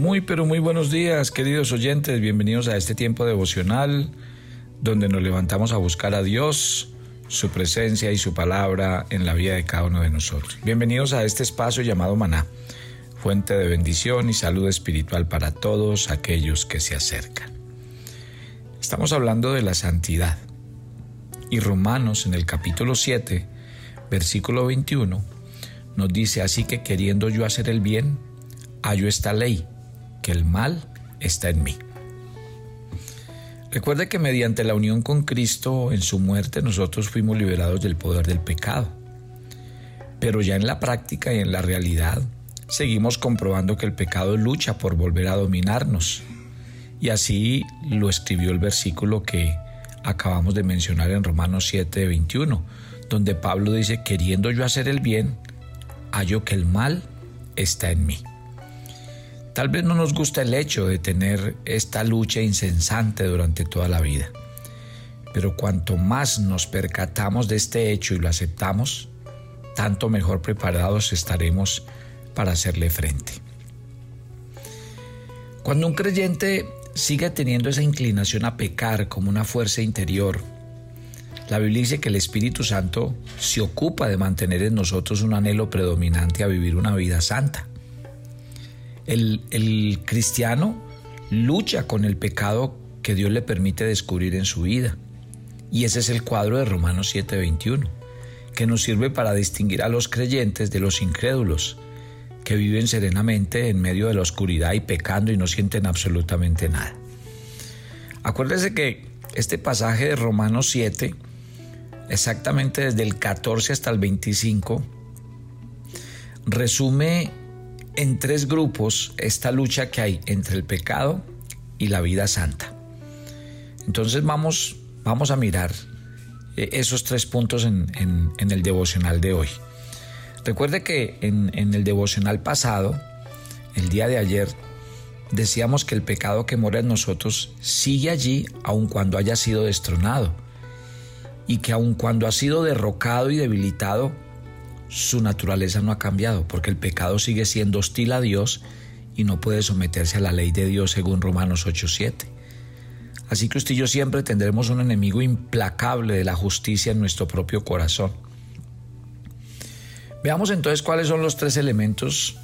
Muy, pero muy buenos días, queridos oyentes. Bienvenidos a este tiempo devocional donde nos levantamos a buscar a Dios, su presencia y su palabra en la vida de cada uno de nosotros. Bienvenidos a este espacio llamado Maná, fuente de bendición y salud espiritual para todos aquellos que se acercan. Estamos hablando de la santidad. Y Romanos en el capítulo 7, versículo 21, nos dice, así que queriendo yo hacer el bien, hallo esta ley que el mal está en mí. Recuerde que mediante la unión con Cristo en su muerte nosotros fuimos liberados del poder del pecado. Pero ya en la práctica y en la realidad seguimos comprobando que el pecado lucha por volver a dominarnos. Y así lo escribió el versículo que acabamos de mencionar en Romanos 7, 21, donde Pablo dice, queriendo yo hacer el bien, hallo que el mal está en mí. Tal vez no nos gusta el hecho de tener esta lucha incesante durante toda la vida, pero cuanto más nos percatamos de este hecho y lo aceptamos, tanto mejor preparados estaremos para hacerle frente. Cuando un creyente sigue teniendo esa inclinación a pecar como una fuerza interior, la Biblia dice que el Espíritu Santo se ocupa de mantener en nosotros un anhelo predominante a vivir una vida santa. El, cristiano lucha con el pecado que Dios le permite descubrir en su vida. Y ese es el cuadro de Romanos 7:21, que nos sirve para distinguir a los creyentes de los incrédulos, que viven serenamente en medio de la oscuridad y pecando y no sienten absolutamente nada. Acuérdese que este pasaje de Romanos 7, exactamente desde el 14 hasta el 25, resume en tres grupos esta lucha que hay entre el pecado y la vida santa. Entonces vamos, vamos a mirar eh, esos tres puntos en, el devocional de hoy. Recuerde que en, en el devocional pasado, el día de ayer, decíamos que el pecado que mora en nosotros sigue allí aun cuando haya sido destronado y que aun cuando ha sido derrocado y debilitado, su naturaleza no ha cambiado, porque el pecado sigue siendo hostil a Dios y no puede someterse a la ley de Dios según Romanos 8:7. Así que usted y yo siempre tendremos un enemigo implacable de la justicia en nuestro propio corazón. Veamos entonces cuáles son los tres elementos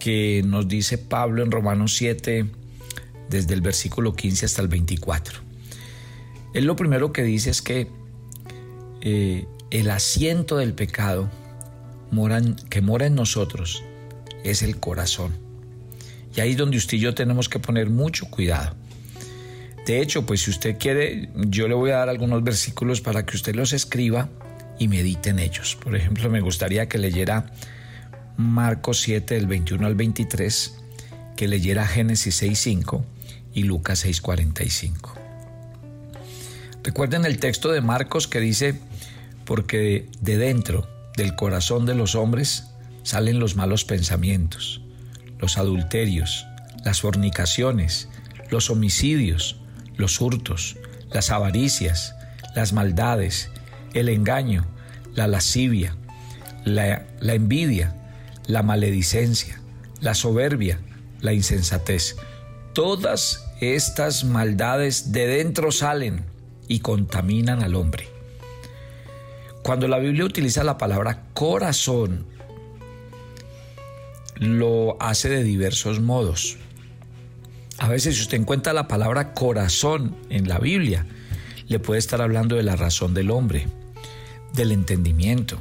que nos dice Pablo en Romanos 7, desde el versículo 15 hasta el 24. Él lo primero que dice es que eh, el asiento del pecado que mora en nosotros es el corazón. Y ahí es donde usted y yo tenemos que poner mucho cuidado. De hecho, pues si usted quiere, yo le voy a dar algunos versículos para que usted los escriba y medite en ellos. Por ejemplo, me gustaría que leyera Marcos 7, del 21 al 23, que leyera Génesis 6.5 y Lucas 6.45. Recuerden el texto de Marcos que dice, porque de dentro del corazón de los hombres salen los malos pensamientos, los adulterios, las fornicaciones, los homicidios, los hurtos, las avaricias, las maldades, el engaño, la lascivia, la, la envidia, la maledicencia, la soberbia, la insensatez. Todas estas maldades de dentro salen y contaminan al hombre. Cuando la Biblia utiliza la palabra corazón, lo hace de diversos modos. A veces si usted encuentra la palabra corazón en la Biblia, le puede estar hablando de la razón del hombre, del entendimiento.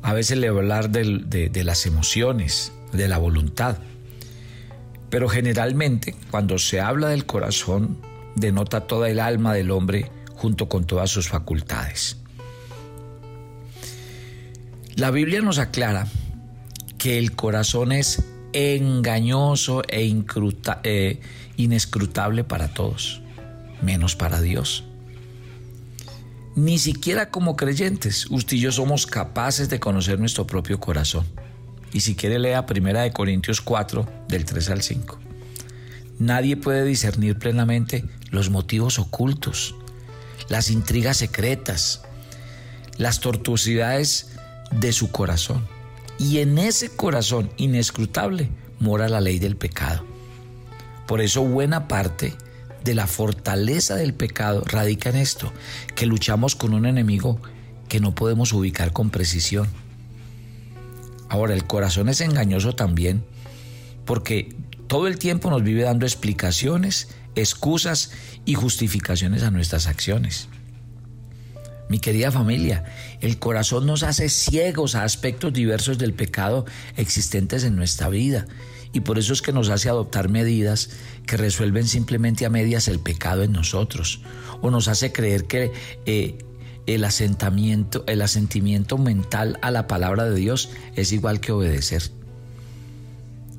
A veces le va a hablar de, de las emociones, de la voluntad. Pero generalmente cuando se habla del corazón, denota toda el alma del hombre junto con todas sus facultades. La Biblia nos aclara que el corazón es engañoso e eh, inescrutable para todos, menos para Dios. Ni siquiera como creyentes, usted y yo somos capaces de conocer nuestro propio corazón. Y si quiere lea Primera de Corintios 4 del 3 al 5. Nadie puede discernir plenamente los motivos ocultos, las intrigas secretas, las tortuosidades de su corazón. Y en ese corazón inescrutable mora la ley del pecado. Por eso buena parte de la fortaleza del pecado radica en esto, que luchamos con un enemigo que no podemos ubicar con precisión. Ahora, el corazón es engañoso también porque todo el tiempo nos vive dando explicaciones, excusas y justificaciones a nuestras acciones. Mi querida familia, el corazón nos hace ciegos a aspectos diversos del pecado existentes en nuestra vida y por eso es que nos hace adoptar medidas que resuelven simplemente a medias el pecado en nosotros o nos hace creer que eh, el asentamiento, el asentimiento mental a la palabra de Dios es igual que obedecer.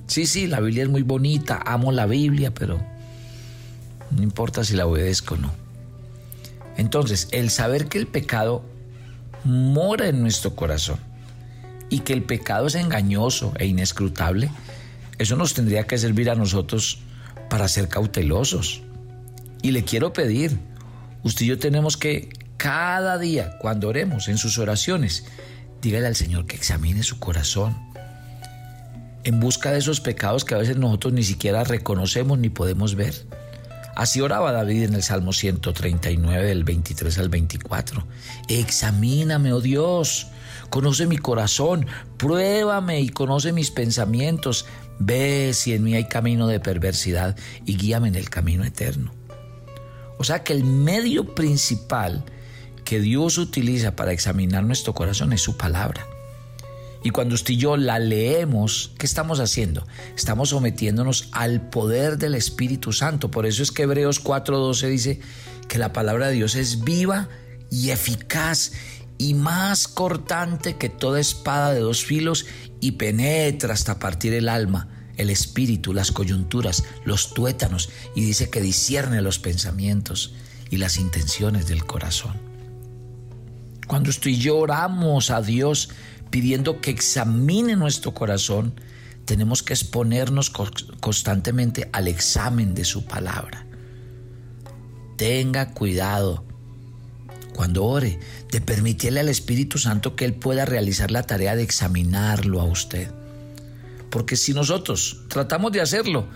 Sí, sí, la Biblia es muy bonita, amo la Biblia, pero no importa si la obedezco o no. Entonces, el saber que el pecado mora en nuestro corazón y que el pecado es engañoso e inescrutable, eso nos tendría que servir a nosotros para ser cautelosos. Y le quiero pedir, usted y yo tenemos que cada día, cuando oremos en sus oraciones, dígale al Señor que examine su corazón en busca de esos pecados que a veces nosotros ni siquiera reconocemos ni podemos ver. Así oraba David en el Salmo 139 del 23 al 24. Examíname, oh Dios, conoce mi corazón, pruébame y conoce mis pensamientos, ve si en mí hay camino de perversidad y guíame en el camino eterno. O sea que el medio principal que Dios utiliza para examinar nuestro corazón es su palabra. Y cuando usted y yo la leemos, ¿qué estamos haciendo? Estamos sometiéndonos al poder del Espíritu Santo. Por eso es que Hebreos 4:12 dice que la palabra de Dios es viva y eficaz y más cortante que toda espada de dos filos y penetra hasta partir el alma, el espíritu, las coyunturas, los tuétanos y dice que discierne los pensamientos y las intenciones del corazón. Cuando usted y yo oramos a Dios, pidiendo que examine nuestro corazón, tenemos que exponernos constantemente al examen de su palabra. Tenga cuidado cuando ore de permitirle al Espíritu Santo que Él pueda realizar la tarea de examinarlo a usted. Porque si nosotros tratamos de hacerlo,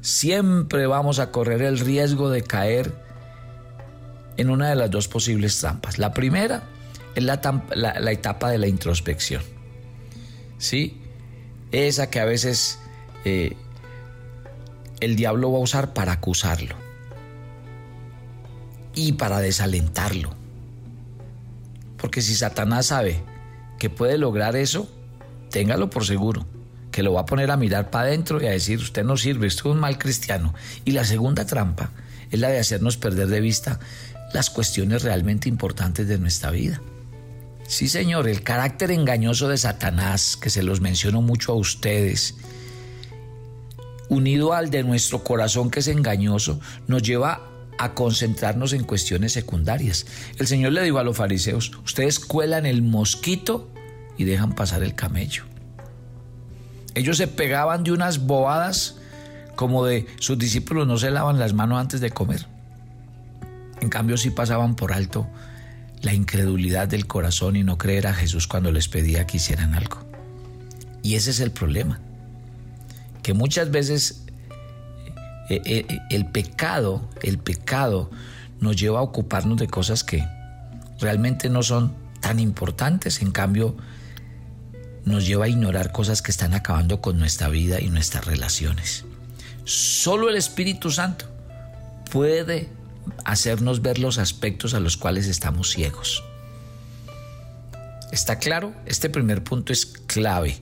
siempre vamos a correr el riesgo de caer en una de las dos posibles trampas. La primera, es la, etapa de la introspección. ¿Sí? Esa que a veces eh, el diablo va a usar para acusarlo y para desalentarlo. Porque si Satanás sabe que puede lograr eso, téngalo por seguro, que lo va a poner a mirar para adentro y a decir, usted no sirve, usted es un mal cristiano. Y la segunda trampa es la de hacernos perder de vista las cuestiones realmente importantes de nuestra vida. Sí, Señor, el carácter engañoso de Satanás, que se los menciono mucho a ustedes, unido al de nuestro corazón que es engañoso, nos lleva a concentrarnos en cuestiones secundarias. El Señor le dijo a los fariseos, ustedes cuelan el mosquito y dejan pasar el camello. Ellos se pegaban de unas bobadas como de sus discípulos no se lavan las manos antes de comer. En cambio sí pasaban por alto la incredulidad del corazón y no creer a Jesús cuando les pedía que hicieran algo. Y ese es el problema, que muchas veces eh, eh, eh, el pecado, el pecado nos lleva a ocuparnos de cosas que realmente no son tan importantes, en cambio nos lleva a ignorar cosas que están acabando con nuestra vida y nuestras relaciones. Solo el Espíritu Santo puede hacernos ver los aspectos a los cuales estamos ciegos. ¿Está claro? Este primer punto es clave.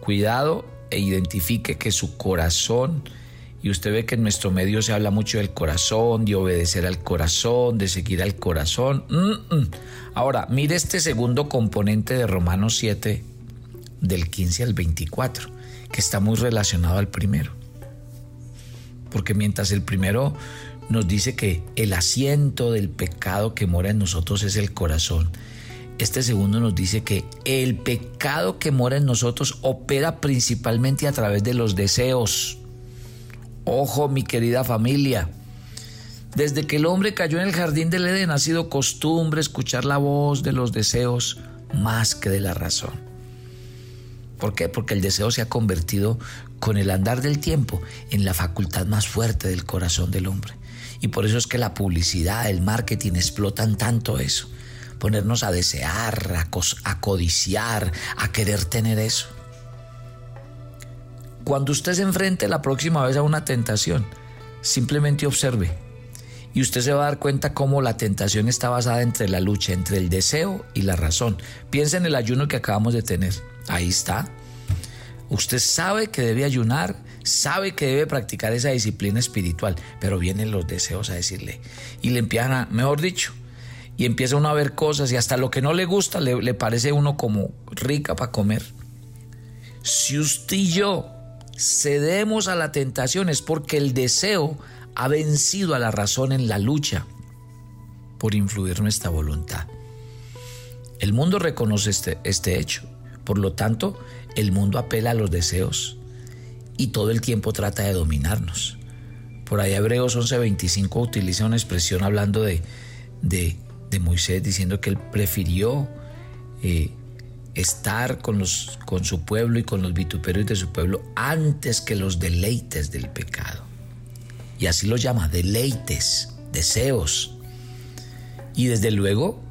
Cuidado e identifique que su corazón, y usted ve que en nuestro medio se habla mucho del corazón, de obedecer al corazón, de seguir al corazón. Ahora, mire este segundo componente de Romanos 7, del 15 al 24, que está muy relacionado al primero. Porque mientras el primero nos dice que el asiento del pecado que mora en nosotros es el corazón. Este segundo nos dice que el pecado que mora en nosotros opera principalmente a través de los deseos. Ojo, mi querida familia. Desde que el hombre cayó en el jardín del Edén ha sido costumbre escuchar la voz de los deseos más que de la razón. ¿Por qué? Porque el deseo se ha convertido con el andar del tiempo en la facultad más fuerte del corazón del hombre. Y por eso es que la publicidad, el marketing explotan tanto eso. Ponernos a desear, a, codiciar, a querer tener eso. Cuando usted se enfrente la próxima vez a una tentación, simplemente observe. Y usted se va a dar cuenta cómo la tentación está basada entre la lucha, entre el deseo y la razón. Piensa en el ayuno que acabamos de tener. Ahí está. Usted sabe que debe ayunar, sabe que debe practicar esa disciplina espiritual, pero vienen los deseos a decirle. Y le empiezan a, mejor dicho, y empieza uno a ver cosas y hasta lo que no le gusta le, le parece uno como rica para comer. Si usted y yo cedemos a la tentación es porque el deseo ha vencido a la razón en la lucha por influir nuestra voluntad. El mundo reconoce este, este hecho. Por lo tanto, el mundo apela a los deseos y todo el tiempo trata de dominarnos. Por ahí Hebreos 11:25 utiliza una expresión hablando de, de, Moisés diciendo que él prefirió eh, estar con, los, con su pueblo y con los vituperios de su pueblo antes que los deleites del pecado. Y así lo llama, deleites, deseos. Y desde luego,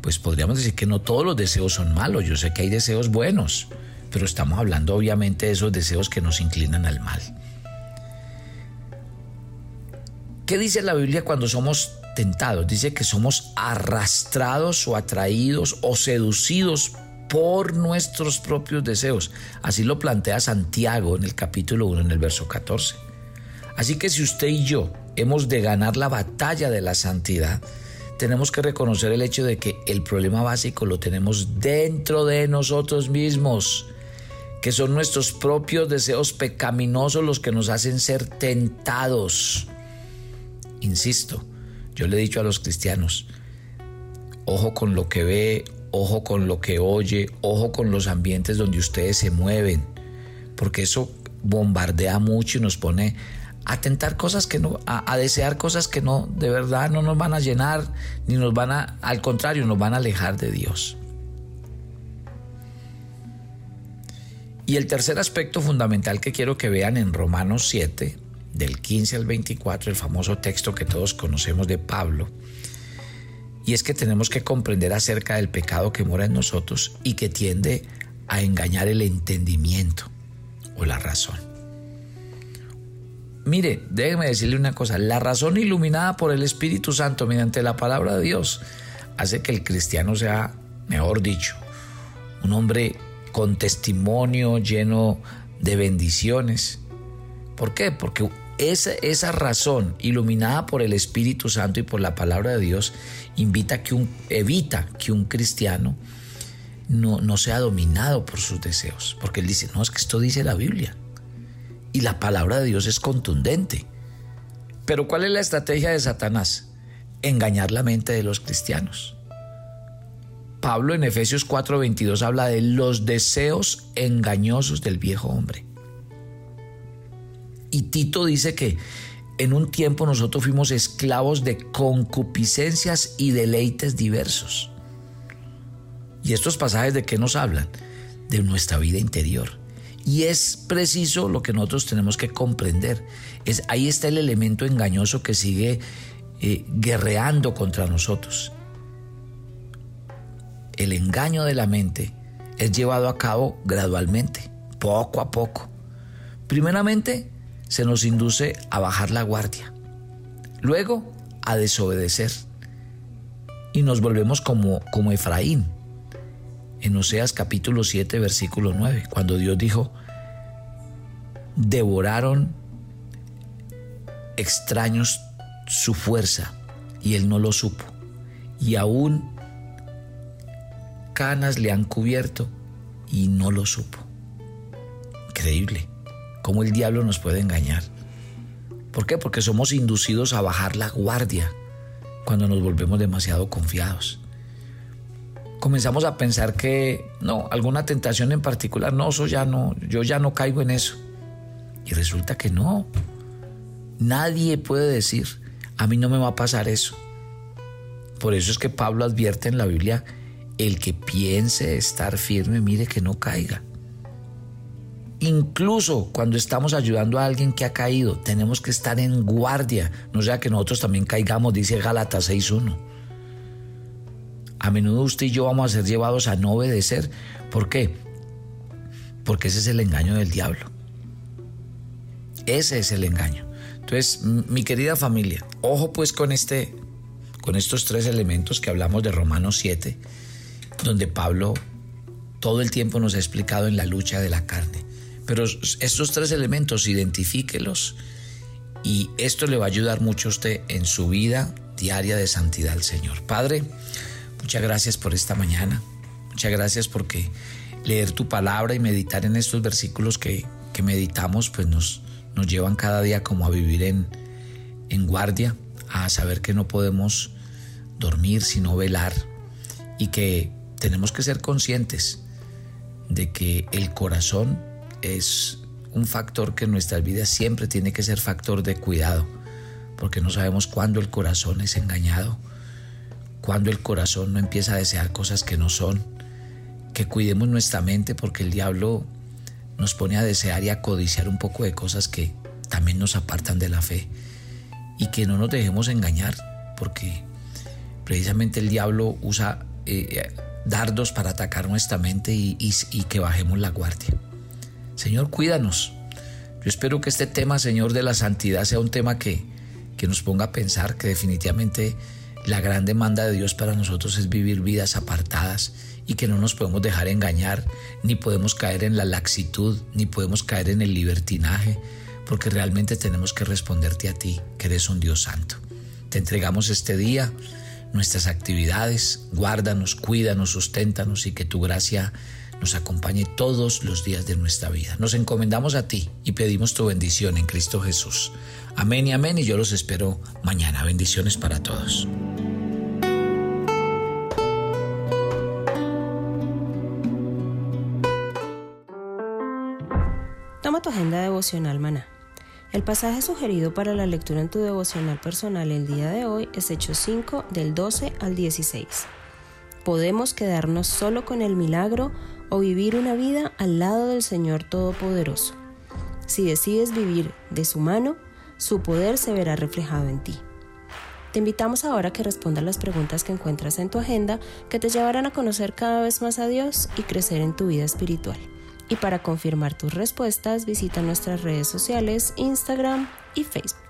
pues podríamos decir que no todos los deseos son malos. Yo sé que hay deseos buenos, pero estamos hablando obviamente de esos deseos que nos inclinan al mal. ¿Qué dice la Biblia cuando somos tentados? Dice que somos arrastrados o atraídos o seducidos por nuestros propios deseos. Así lo plantea Santiago en el capítulo 1, en el verso 14. Así que si usted y yo hemos de ganar la batalla de la santidad, tenemos que reconocer el hecho de que el problema básico lo tenemos dentro de nosotros mismos, que son nuestros propios deseos pecaminosos los que nos hacen ser tentados. Insisto, yo le he dicho a los cristianos, ojo con lo que ve, ojo con lo que oye, ojo con los ambientes donde ustedes se mueven, porque eso bombardea mucho y nos pone a tentar cosas que no, a, desear cosas que no, de verdad no nos van a llenar, ni nos van a, al contrario, nos van a alejar de Dios. Y el tercer aspecto fundamental que quiero que vean en Romanos 7, del 15 al 24, el famoso texto que todos conocemos de Pablo, y es que tenemos que comprender acerca del pecado que mora en nosotros y que tiende a engañar el entendimiento o la razón. Mire, déjeme decirle una cosa, la razón iluminada por el Espíritu Santo mediante la palabra de Dios hace que el cristiano sea, mejor dicho, un hombre con testimonio lleno de bendiciones. ¿Por qué? Porque esa, esa razón iluminada por el Espíritu Santo y por la palabra de Dios invita que un, evita que un cristiano no, no sea dominado por sus deseos. Porque él dice, no, es que esto dice la Biblia. Y la palabra de Dios es contundente. Pero ¿cuál es la estrategia de Satanás? Engañar la mente de los cristianos. Pablo en Efesios 4:22 habla de los deseos engañosos del viejo hombre. Y Tito dice que en un tiempo nosotros fuimos esclavos de concupiscencias y deleites diversos. ¿Y estos pasajes de qué nos hablan? De nuestra vida interior. Y es preciso lo que nosotros tenemos que comprender. Es, ahí está el elemento engañoso que sigue eh, guerreando contra nosotros. El engaño de la mente es llevado a cabo gradualmente, poco a poco. Primeramente, se nos induce a bajar la guardia, luego a desobedecer y nos volvemos como, como Efraín, en Oseas capítulo 7, versículo 9, cuando Dios dijo, devoraron extraños su fuerza y él no lo supo. Y aún canas le han cubierto y no lo supo. Increíble cómo el diablo nos puede engañar. ¿Por qué? Porque somos inducidos a bajar la guardia cuando nos volvemos demasiado confiados comenzamos a pensar que no, alguna tentación en particular, no, eso ya no, yo ya no caigo en eso. Y resulta que no. Nadie puede decir, a mí no me va a pasar eso. Por eso es que Pablo advierte en la Biblia, el que piense estar firme, mire que no caiga. Incluso cuando estamos ayudando a alguien que ha caído, tenemos que estar en guardia, no sea que nosotros también caigamos, dice Gálatas 6.1. A menudo usted y yo vamos a ser llevados a no obedecer. ¿Por qué? Porque ese es el engaño del diablo. Ese es el engaño. Entonces, mi querida familia, ojo pues con este con estos tres elementos que hablamos de Romanos 7, donde Pablo todo el tiempo nos ha explicado en la lucha de la carne. Pero estos tres elementos, identifíquelos y esto le va a ayudar mucho a usted en su vida diaria de santidad al Señor. Padre, muchas gracias por esta mañana. Muchas gracias porque leer tu palabra y meditar en estos versículos que, que meditamos, pues nos, nos llevan cada día como a vivir en, en guardia, a saber que no podemos dormir sino velar y que tenemos que ser conscientes de que el corazón es un factor que en nuestras vidas siempre tiene que ser factor de cuidado, porque no sabemos cuándo el corazón es engañado, cuándo el corazón no empieza a desear cosas que no son, que cuidemos nuestra mente porque el diablo nos pone a desear y a codiciar un poco de cosas que también nos apartan de la fe y que no nos dejemos engañar porque precisamente el diablo usa eh, dardos para atacar nuestra mente y, que bajemos la guardia. Señor, cuídanos. Yo espero que este tema, Señor, de la santidad sea un tema que, que nos ponga a pensar que definitivamente la gran demanda de Dios para nosotros es vivir vidas apartadas y que no nos podemos dejar engañar, ni podemos caer en la laxitud, ni podemos caer en el libertinaje, porque realmente tenemos que responderte a ti, que eres un Dios santo. Te entregamos este día, nuestras actividades, guárdanos, cuídanos, susténtanos y que tu gracia nos acompañe todos los días de nuestra vida. Nos encomendamos a ti y pedimos tu bendición en Cristo Jesús. Amén y amén y yo los espero mañana. Bendiciones para todos. Toma tu agenda devocional, maná. El pasaje sugerido para la lectura en tu devocional personal el día de hoy es Hechos 5 del 12 al 16. Podemos quedarnos solo con el milagro o vivir una vida al lado del Señor Todopoderoso. Si decides vivir de su mano, su poder se verá reflejado en ti. Te invitamos ahora a que respondas las preguntas que encuentras en tu agenda que te llevarán a conocer cada vez más a Dios y crecer en tu vida espiritual. Y para confirmar tus respuestas, visita nuestras redes sociales, Instagram y Facebook.